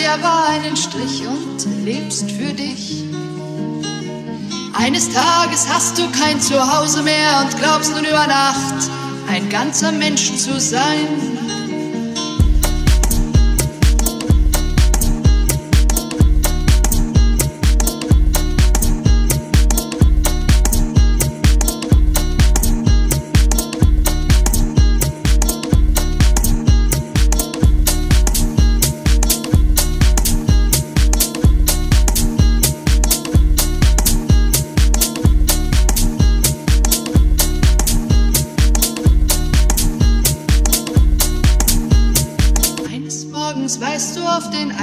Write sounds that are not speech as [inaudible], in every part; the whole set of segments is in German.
bisher war, einen Strich und lebst für dich. Eines Tages hast du kein Zuhause mehr und glaubst nun über Nacht ein ganzer Mensch zu sein.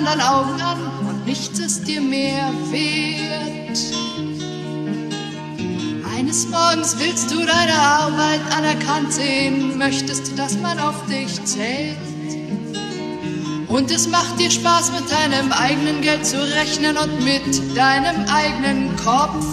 Anderen Augen an und nichts ist dir mehr wert. Eines Morgens willst du deine Arbeit anerkannt sehen, möchtest, dass man auf dich zählt. Und es macht dir Spaß, mit deinem eigenen Geld zu rechnen und mit deinem eigenen Kopf.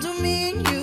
to mean you.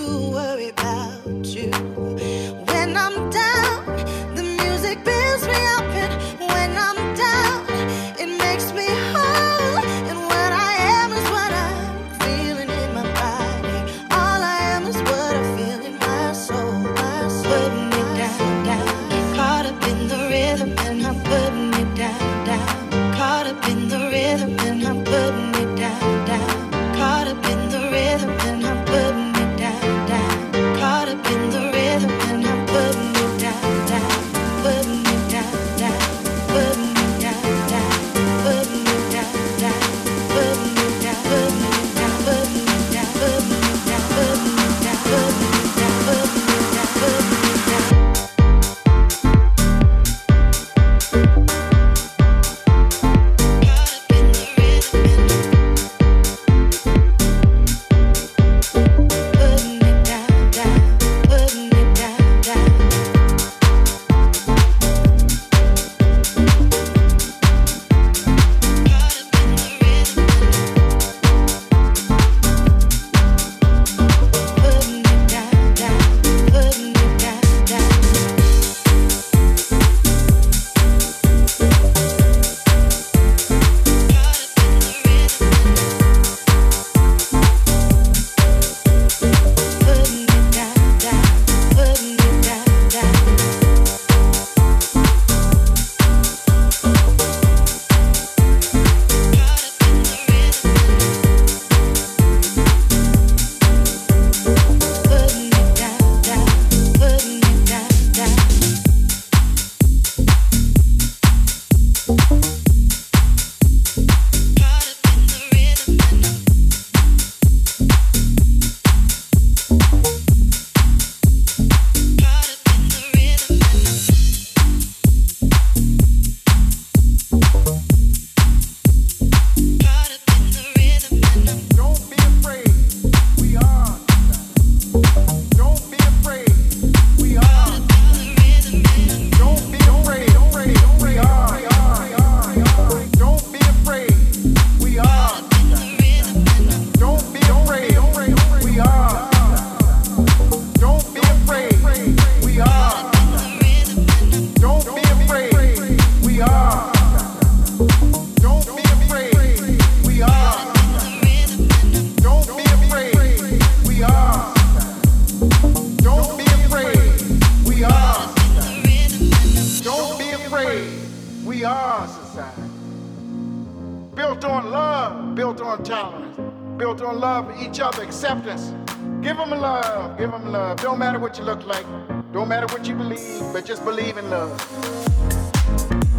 Acceptance. Give them love, give them love. Don't matter what you look like, don't matter what you believe, but just believe in love.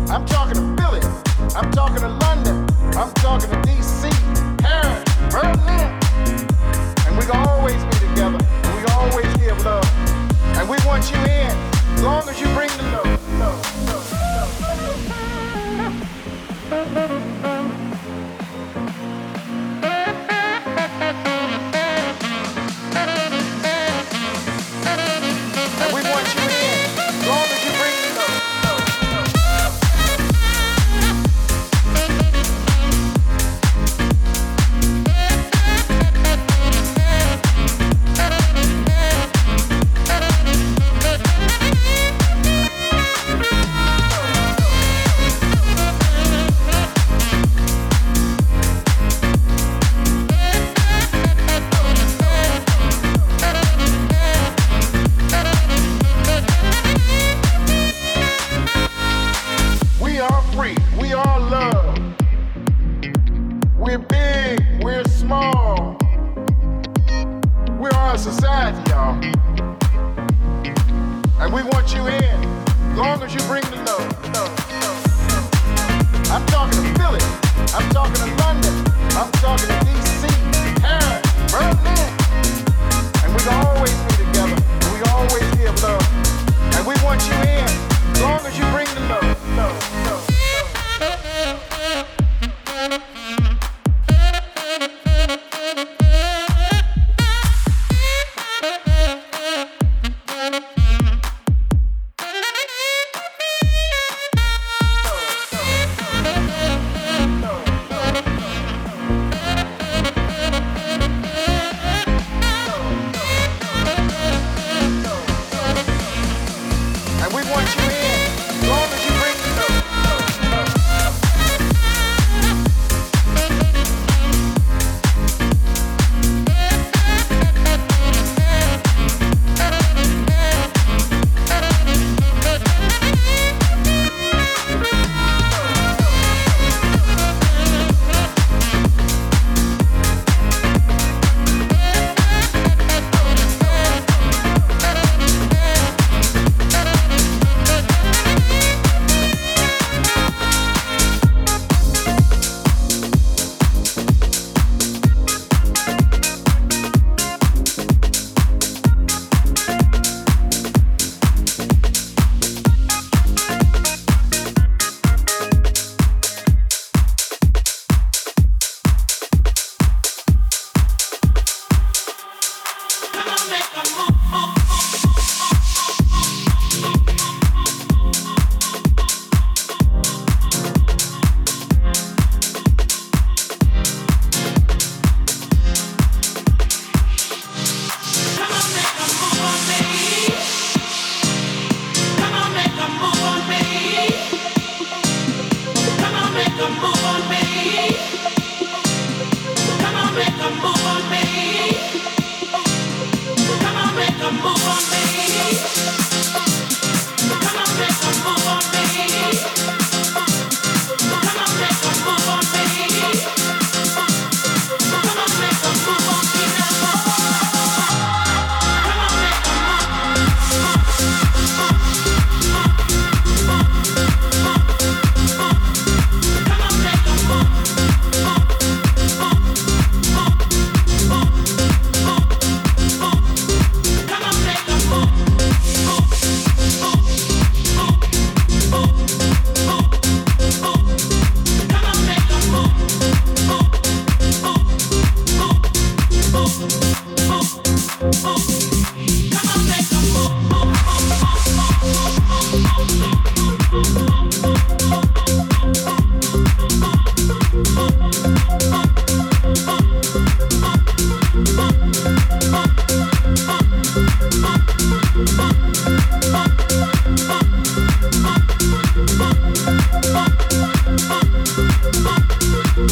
I'm talking to Philly. I'm talking to London. I'm talking to DC, Paris, Berlin. And we can always be together. And we always give love. And we want you in. As long as you bring the love. love, love, love. [laughs]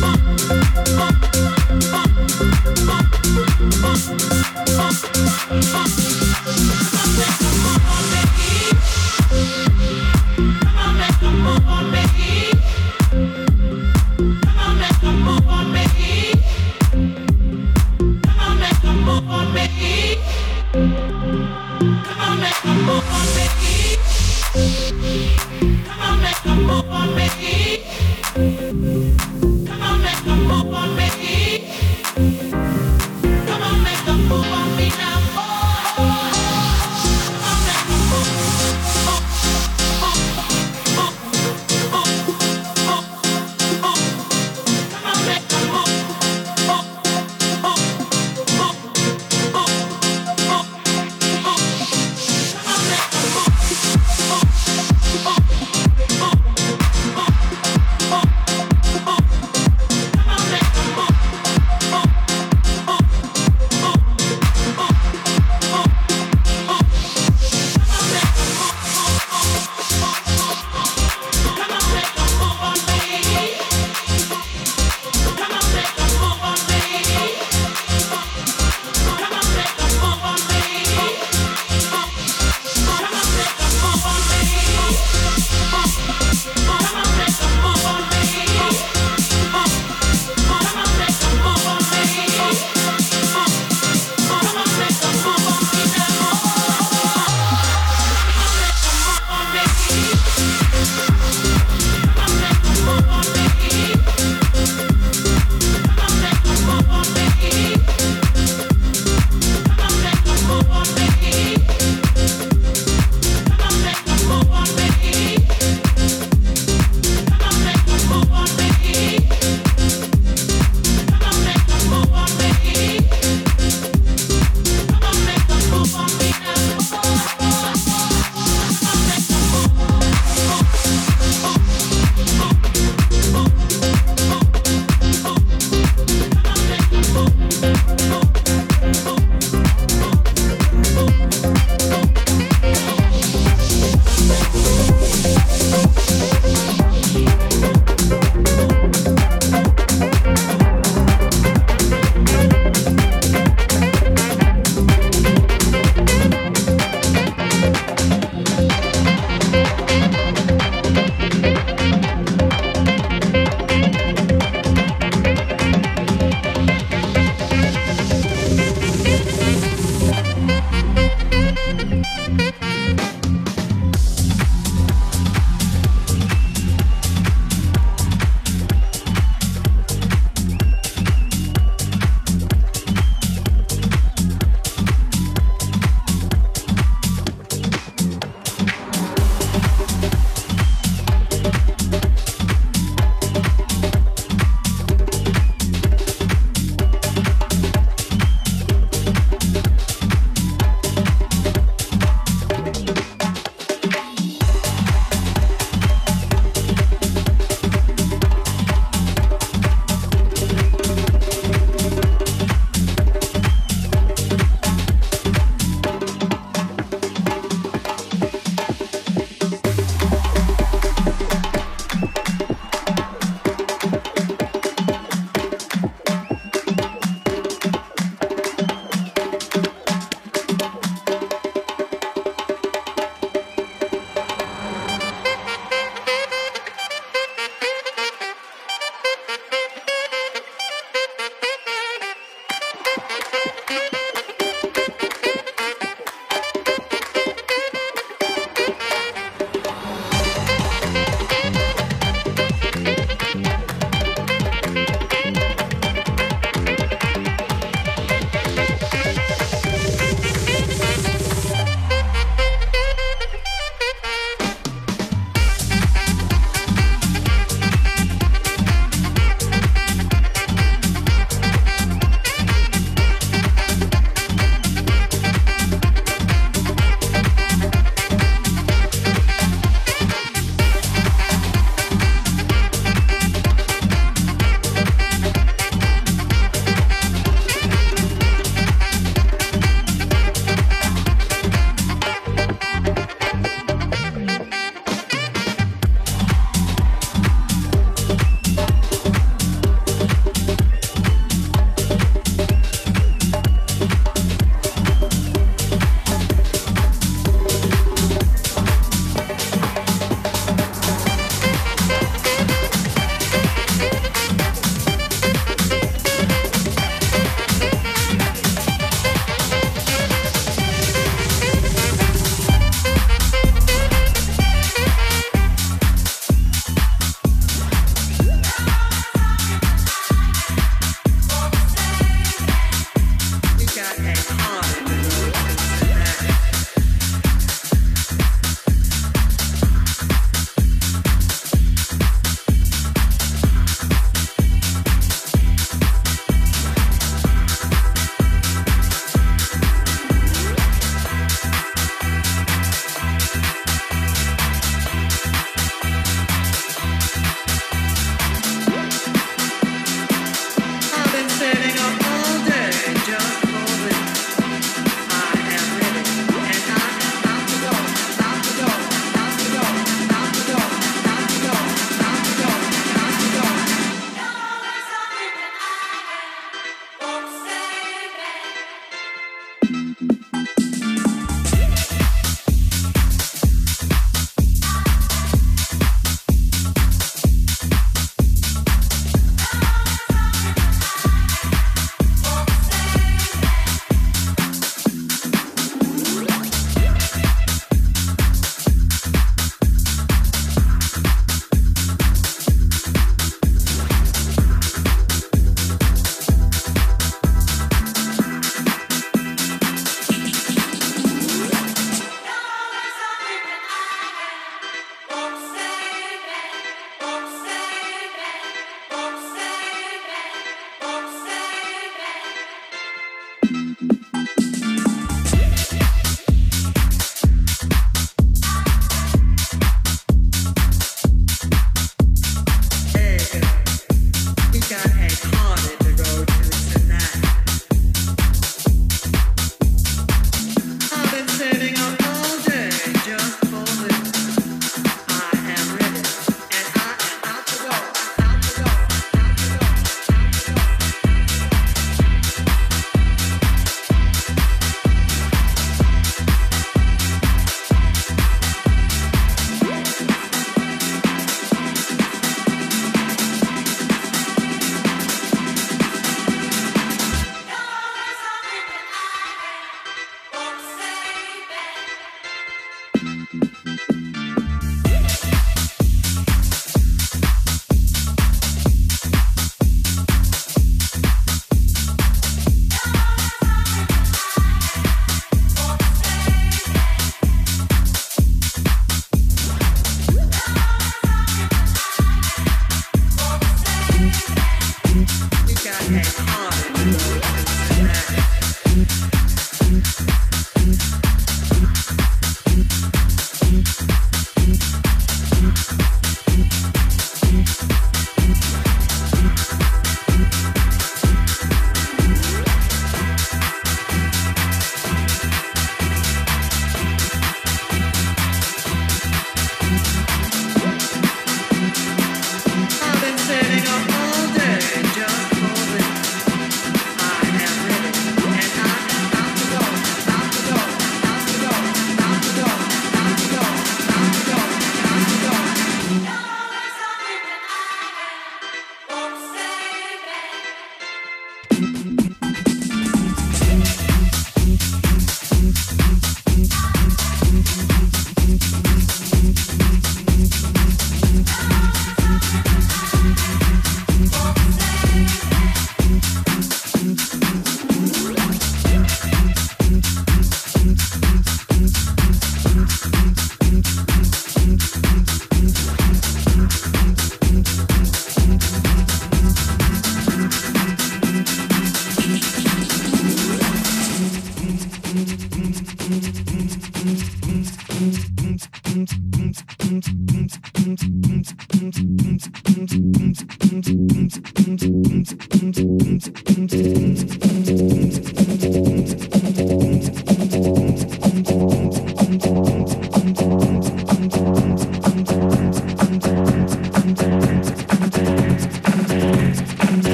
Bye.